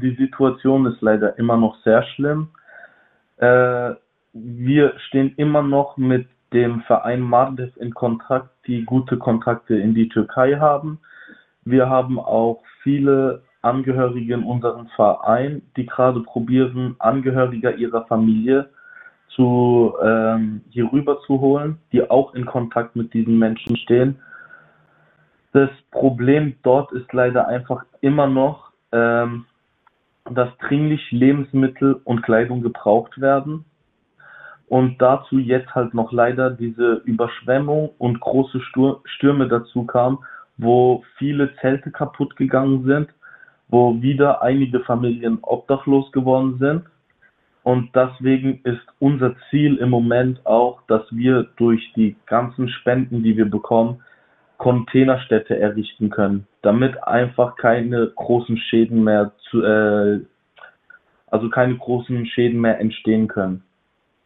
Die Situation ist leider immer noch sehr schlimm. Äh, wir stehen immer noch mit dem Verein Mardev in Kontakt, die gute Kontakte in die Türkei haben. Wir haben auch viele Angehörige in unserem Verein, die gerade probieren, Angehörige ihrer Familie zu, ähm, hier rüber zu holen, die auch in Kontakt mit diesen Menschen stehen. Das Problem dort ist leider einfach immer noch, ähm, dass dringlich Lebensmittel und Kleidung gebraucht werden. Und dazu jetzt halt noch leider diese Überschwemmung und große Stürme dazu kam, wo viele Zelte kaputt gegangen sind, wo wieder einige Familien obdachlos geworden sind. Und deswegen ist unser Ziel im Moment auch, dass wir durch die ganzen Spenden, die wir bekommen, Containerstädte errichten können, damit einfach keine großen Schäden mehr zu, äh, also keine großen Schäden mehr entstehen können.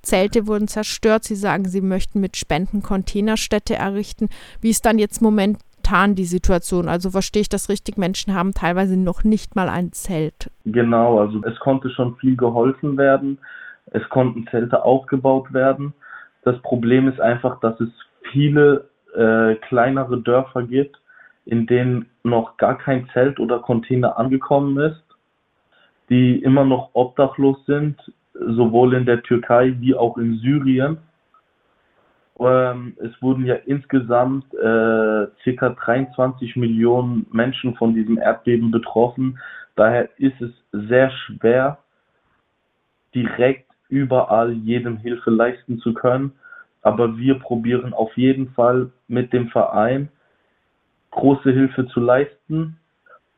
Zelte wurden zerstört. Sie sagen, Sie möchten mit Spenden Containerstädte errichten. Wie ist dann jetzt momentan die Situation? Also verstehe ich das richtig? Menschen haben teilweise noch nicht mal ein Zelt. Genau, also es konnte schon viel geholfen werden. Es konnten Zelte aufgebaut werden. Das Problem ist einfach, dass es viele äh, kleinere Dörfer gibt, in denen noch gar kein Zelt oder Container angekommen ist, die immer noch obdachlos sind, sowohl in der Türkei wie auch in Syrien. Ähm, es wurden ja insgesamt äh, ca. 23 Millionen Menschen von diesem Erdbeben betroffen. Daher ist es sehr schwer, direkt überall jedem Hilfe leisten zu können. Aber wir probieren auf jeden Fall mit dem Verein große Hilfe zu leisten.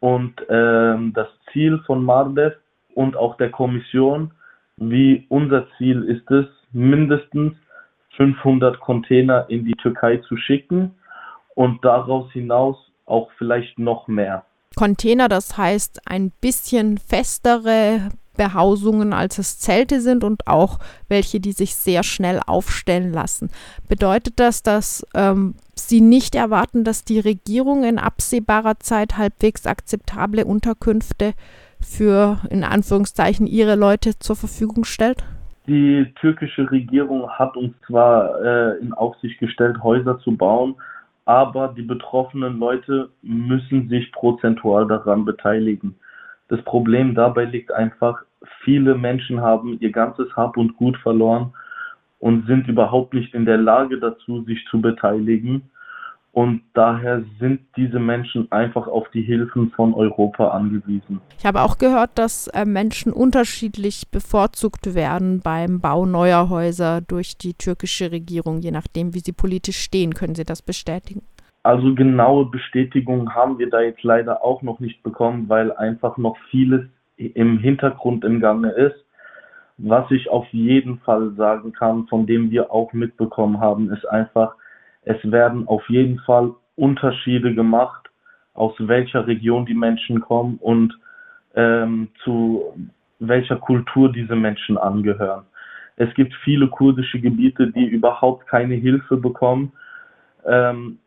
Und ähm, das Ziel von Mardev und auch der Kommission, wie unser Ziel ist es, mindestens 500 Container in die Türkei zu schicken und daraus hinaus auch vielleicht noch mehr. Container, das heißt ein bisschen festere Behausungen, als es Zelte sind und auch welche, die sich sehr schnell aufstellen lassen. Bedeutet das, dass ähm, Sie nicht erwarten, dass die Regierung in absehbarer Zeit halbwegs akzeptable Unterkünfte für in Anführungszeichen ihre Leute zur Verfügung stellt? Die türkische Regierung hat uns zwar äh, in Aufsicht gestellt, Häuser zu bauen, aber die betroffenen Leute müssen sich prozentual daran beteiligen. Das Problem dabei liegt einfach, viele Menschen haben ihr ganzes Hab und Gut verloren und sind überhaupt nicht in der Lage dazu, sich zu beteiligen. Und daher sind diese Menschen einfach auf die Hilfen von Europa angewiesen. Ich habe auch gehört, dass äh, Menschen unterschiedlich bevorzugt werden beim Bau neuer Häuser durch die türkische Regierung, je nachdem, wie sie politisch stehen. Können Sie das bestätigen? Also genaue Bestätigung haben wir da jetzt leider auch noch nicht bekommen, weil einfach noch vieles im Hintergrund im Gange ist. Was ich auf jeden Fall sagen kann, von dem wir auch mitbekommen haben, ist einfach, es werden auf jeden Fall Unterschiede gemacht, aus welcher Region die Menschen kommen und ähm, zu welcher Kultur diese Menschen angehören. Es gibt viele kurdische Gebiete, die überhaupt keine Hilfe bekommen. Ähm,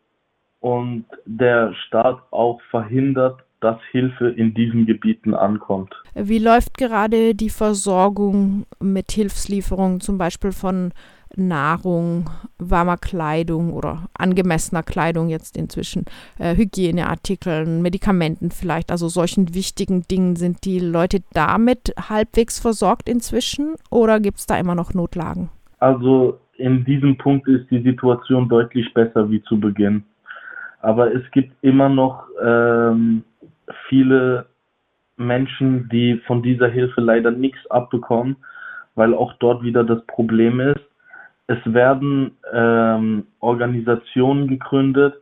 und der Staat auch verhindert, dass Hilfe in diesen Gebieten ankommt. Wie läuft gerade die Versorgung mit Hilfslieferungen, zum Beispiel von Nahrung, warmer Kleidung oder angemessener Kleidung jetzt inzwischen, äh, Hygieneartikeln, Medikamenten vielleicht, also solchen wichtigen Dingen. Sind die Leute damit halbwegs versorgt inzwischen oder gibt es da immer noch Notlagen? Also in diesem Punkt ist die Situation deutlich besser wie zu Beginn. Aber es gibt immer noch ähm, viele Menschen, die von dieser Hilfe leider nichts abbekommen, weil auch dort wieder das Problem ist. Es werden ähm, Organisationen gegründet,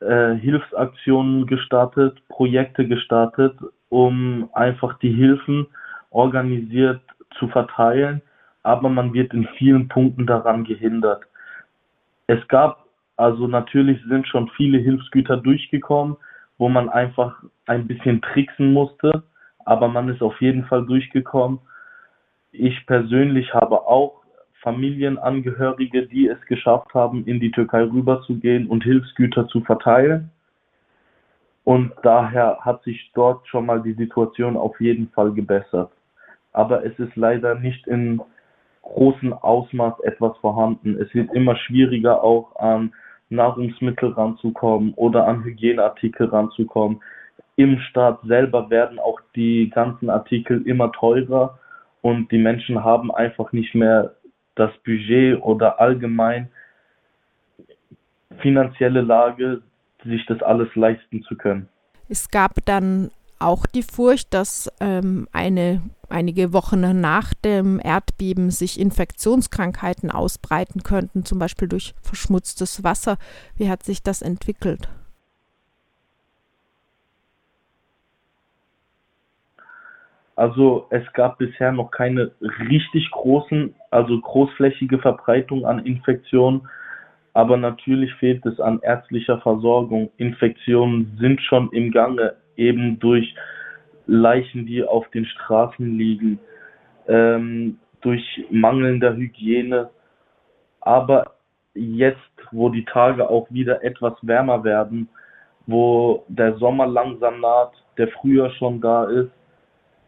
äh, Hilfsaktionen gestartet, Projekte gestartet, um einfach die Hilfen organisiert zu verteilen, aber man wird in vielen Punkten daran gehindert. Es gab also natürlich sind schon viele Hilfsgüter durchgekommen, wo man einfach ein bisschen tricksen musste, aber man ist auf jeden Fall durchgekommen. Ich persönlich habe auch Familienangehörige, die es geschafft haben, in die Türkei rüberzugehen und Hilfsgüter zu verteilen. Und daher hat sich dort schon mal die Situation auf jeden Fall gebessert. Aber es ist leider nicht in großem Ausmaß etwas vorhanden. Es wird immer schwieriger auch an Nahrungsmittel ranzukommen oder an Hygieneartikel ranzukommen. Im Staat selber werden auch die ganzen Artikel immer teurer und die Menschen haben einfach nicht mehr das Budget oder allgemein finanzielle Lage, sich das alles leisten zu können. Es gab dann auch die Furcht, dass ähm, eine, einige Wochen nach dem Erdbeben sich Infektionskrankheiten ausbreiten könnten, zum Beispiel durch verschmutztes Wasser. Wie hat sich das entwickelt? Also es gab bisher noch keine richtig großen, also großflächige Verbreitung an Infektionen, aber natürlich fehlt es an ärztlicher Versorgung. Infektionen sind schon im Gange, eben durch Leichen, die auf den Straßen liegen, ähm, durch mangelnder Hygiene. Aber jetzt, wo die Tage auch wieder etwas wärmer werden, wo der Sommer langsam naht, der früher schon da ist,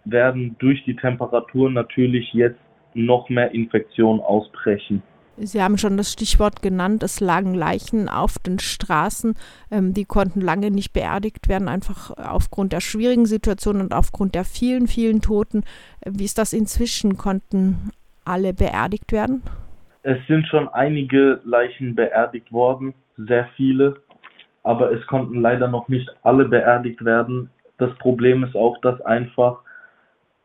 werden durch die Temperaturen natürlich jetzt noch mehr Infektionen ausbrechen. Sie haben schon das Stichwort genannt, es lagen Leichen auf den Straßen, ähm, die konnten lange nicht beerdigt werden, einfach aufgrund der schwierigen Situation und aufgrund der vielen, vielen Toten. Wie ist das inzwischen? Konnten alle beerdigt werden? Es sind schon einige Leichen beerdigt worden, sehr viele, aber es konnten leider noch nicht alle beerdigt werden. Das Problem ist auch, dass einfach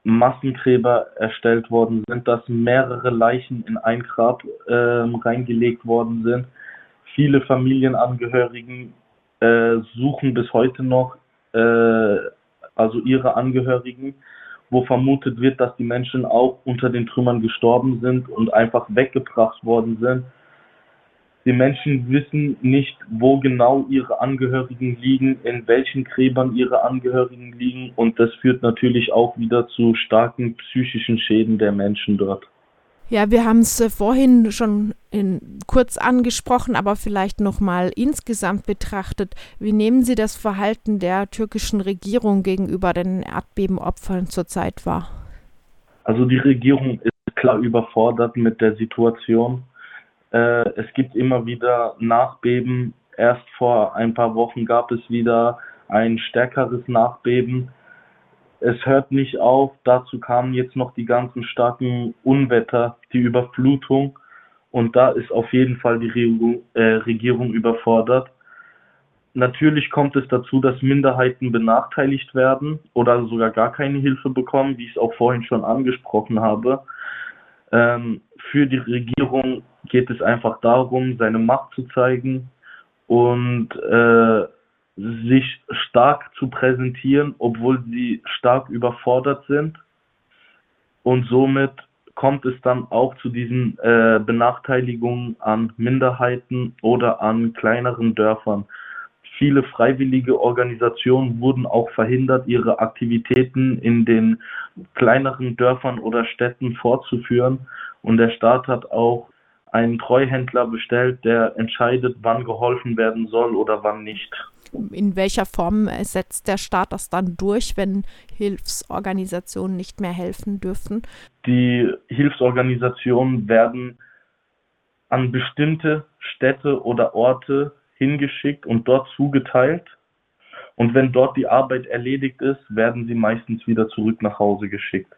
Massengräber erstellt worden sind, dass mehrere Leichen in ein Grab äh, reingelegt worden sind. Viele Familienangehörigen äh, suchen bis heute noch äh, also ihre Angehörigen, wo vermutet wird, dass die Menschen auch unter den Trümmern gestorben sind und einfach weggebracht worden sind die Menschen wissen nicht, wo genau ihre Angehörigen liegen, in welchen Gräbern ihre Angehörigen liegen und das führt natürlich auch wieder zu starken psychischen Schäden der Menschen dort. Ja, wir haben es äh, vorhin schon in, kurz angesprochen, aber vielleicht nochmal insgesamt betrachtet. Wie nehmen Sie das Verhalten der türkischen Regierung gegenüber den Erdbebenopfern zurzeit wahr? Also die Regierung ist klar überfordert mit der Situation. Äh, es gibt immer wieder Nachbeben. Erst vor ein paar Wochen gab es wieder ein stärkeres Nachbeben. Es hört nicht auf. Dazu kamen jetzt noch die ganzen starken Unwetter, die Überflutung. Und da ist auf jeden Fall die Regierung, äh, Regierung überfordert. Natürlich kommt es dazu, dass Minderheiten benachteiligt werden oder sogar gar keine Hilfe bekommen, wie ich es auch vorhin schon angesprochen habe. Ähm, für die Regierung geht es einfach darum, seine Macht zu zeigen und äh, sich stark zu präsentieren, obwohl sie stark überfordert sind. Und somit kommt es dann auch zu diesen äh, Benachteiligungen an Minderheiten oder an kleineren Dörfern. Viele freiwillige Organisationen wurden auch verhindert, ihre Aktivitäten in den kleineren Dörfern oder Städten fortzuführen. Und der Staat hat auch einen Treuhändler bestellt, der entscheidet, wann geholfen werden soll oder wann nicht. In welcher Form setzt der Staat das dann durch, wenn Hilfsorganisationen nicht mehr helfen dürfen? Die Hilfsorganisationen werden an bestimmte Städte oder Orte hingeschickt und dort zugeteilt. Und wenn dort die Arbeit erledigt ist, werden sie meistens wieder zurück nach Hause geschickt.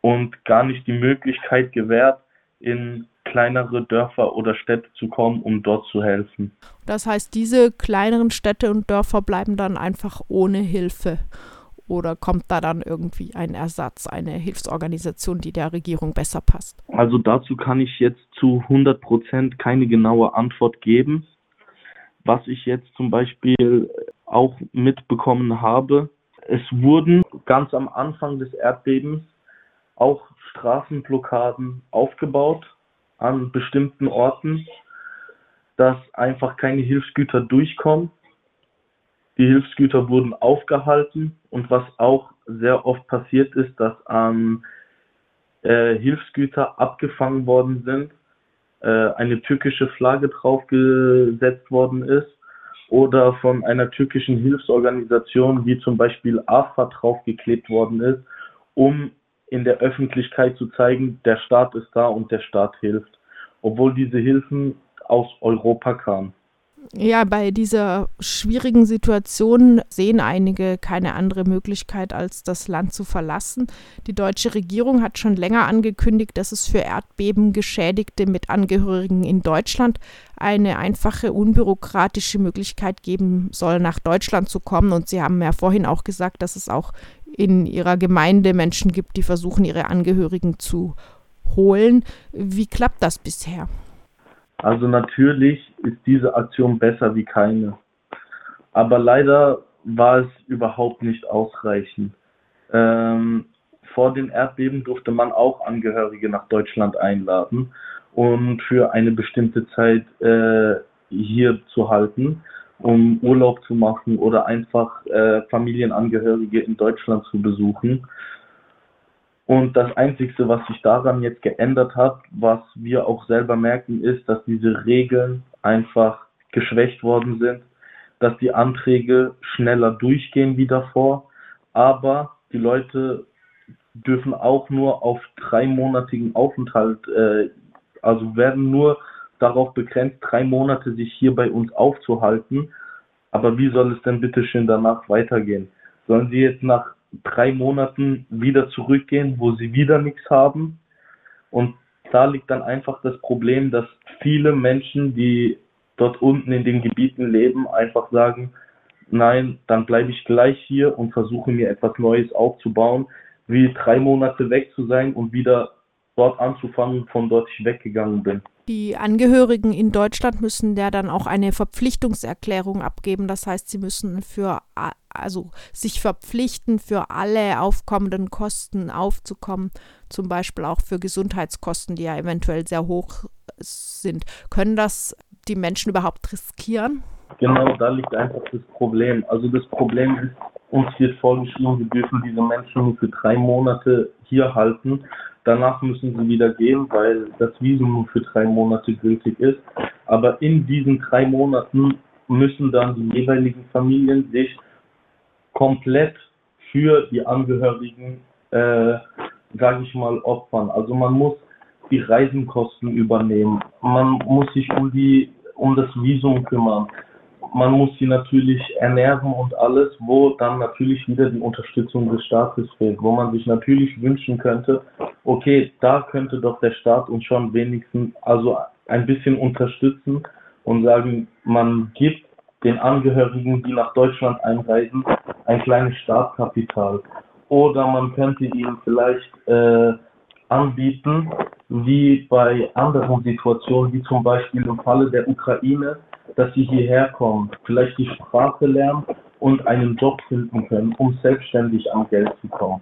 Und gar nicht die Möglichkeit gewährt, in kleinere Dörfer oder Städte zu kommen, um dort zu helfen. Das heißt, diese kleineren Städte und Dörfer bleiben dann einfach ohne Hilfe. Oder kommt da dann irgendwie ein Ersatz, eine Hilfsorganisation, die der Regierung besser passt? Also dazu kann ich jetzt zu 100 Prozent keine genaue Antwort geben. Was ich jetzt zum Beispiel auch mitbekommen habe, es wurden ganz am Anfang des Erdbebens auch Straßenblockaden aufgebaut an bestimmten Orten, dass einfach keine Hilfsgüter durchkommen. Die Hilfsgüter wurden aufgehalten und was auch sehr oft passiert ist, dass an äh, Hilfsgüter abgefangen worden sind, äh, eine türkische Flagge draufgesetzt worden ist oder von einer türkischen Hilfsorganisation wie zum Beispiel AFA draufgeklebt worden ist, um in der Öffentlichkeit zu zeigen, der Staat ist da und der Staat hilft, obwohl diese Hilfen aus Europa kamen. Ja, bei dieser schwierigen Situation sehen einige keine andere Möglichkeit, als das Land zu verlassen. Die deutsche Regierung hat schon länger angekündigt, dass es für Erdbebengeschädigte mit Angehörigen in Deutschland eine einfache, unbürokratische Möglichkeit geben soll, nach Deutschland zu kommen. Und Sie haben ja vorhin auch gesagt, dass es auch in Ihrer Gemeinde Menschen gibt, die versuchen, ihre Angehörigen zu holen. Wie klappt das bisher? Also natürlich ist diese Aktion besser wie keine. Aber leider war es überhaupt nicht ausreichend. Ähm, vor den Erdbeben durfte man auch Angehörige nach Deutschland einladen und für eine bestimmte Zeit äh, hier zu halten, um Urlaub zu machen oder einfach äh, Familienangehörige in Deutschland zu besuchen. Und das Einzige, was sich daran jetzt geändert hat, was wir auch selber merken, ist, dass diese Regeln einfach geschwächt worden sind, dass die Anträge schneller durchgehen wie davor, aber die Leute dürfen auch nur auf dreimonatigen Aufenthalt, äh, also werden nur darauf begrenzt, drei Monate sich hier bei uns aufzuhalten. Aber wie soll es denn bitte schön danach weitergehen? Sollen sie jetzt nach drei Monaten wieder zurückgehen, wo sie wieder nichts haben. Und da liegt dann einfach das Problem, dass viele Menschen, die dort unten in den Gebieten leben, einfach sagen, nein, dann bleibe ich gleich hier und versuche mir etwas Neues aufzubauen, wie drei Monate weg zu sein und wieder dort anzufangen, von dort ich weggegangen bin. Die Angehörigen in Deutschland müssen ja dann auch eine Verpflichtungserklärung abgeben. Das heißt, sie müssen für also sich verpflichten, für alle aufkommenden Kosten aufzukommen, zum Beispiel auch für Gesundheitskosten, die ja eventuell sehr hoch sind. Können das die Menschen überhaupt riskieren? Genau, da liegt einfach das Problem. Also das Problem ist, uns wird vorgeschrieben, wir dürfen diese Menschen nur für drei Monate hier halten. Danach müssen sie wieder gehen, weil das Visum nur für drei Monate gültig ist. Aber in diesen drei Monaten müssen dann die jeweiligen Familien sich komplett für die Angehörigen, äh, sage ich mal, opfern. Also man muss die Reisenkosten übernehmen, man muss sich um die um das Visum kümmern, man muss sie natürlich ernähren und alles, wo dann natürlich wieder die Unterstützung des Staates fehlt, wo man sich natürlich wünschen könnte, okay, da könnte doch der Staat uns schon wenigstens also ein bisschen unterstützen und sagen, man gibt den Angehörigen, die nach Deutschland einreisen, ein kleines Startkapital. Oder man könnte ihnen vielleicht äh, anbieten, wie bei anderen Situationen, wie zum Beispiel im Falle der Ukraine, dass sie hierher kommen, vielleicht die Sprache lernen und einen Job finden können, um selbstständig an Geld zu kommen.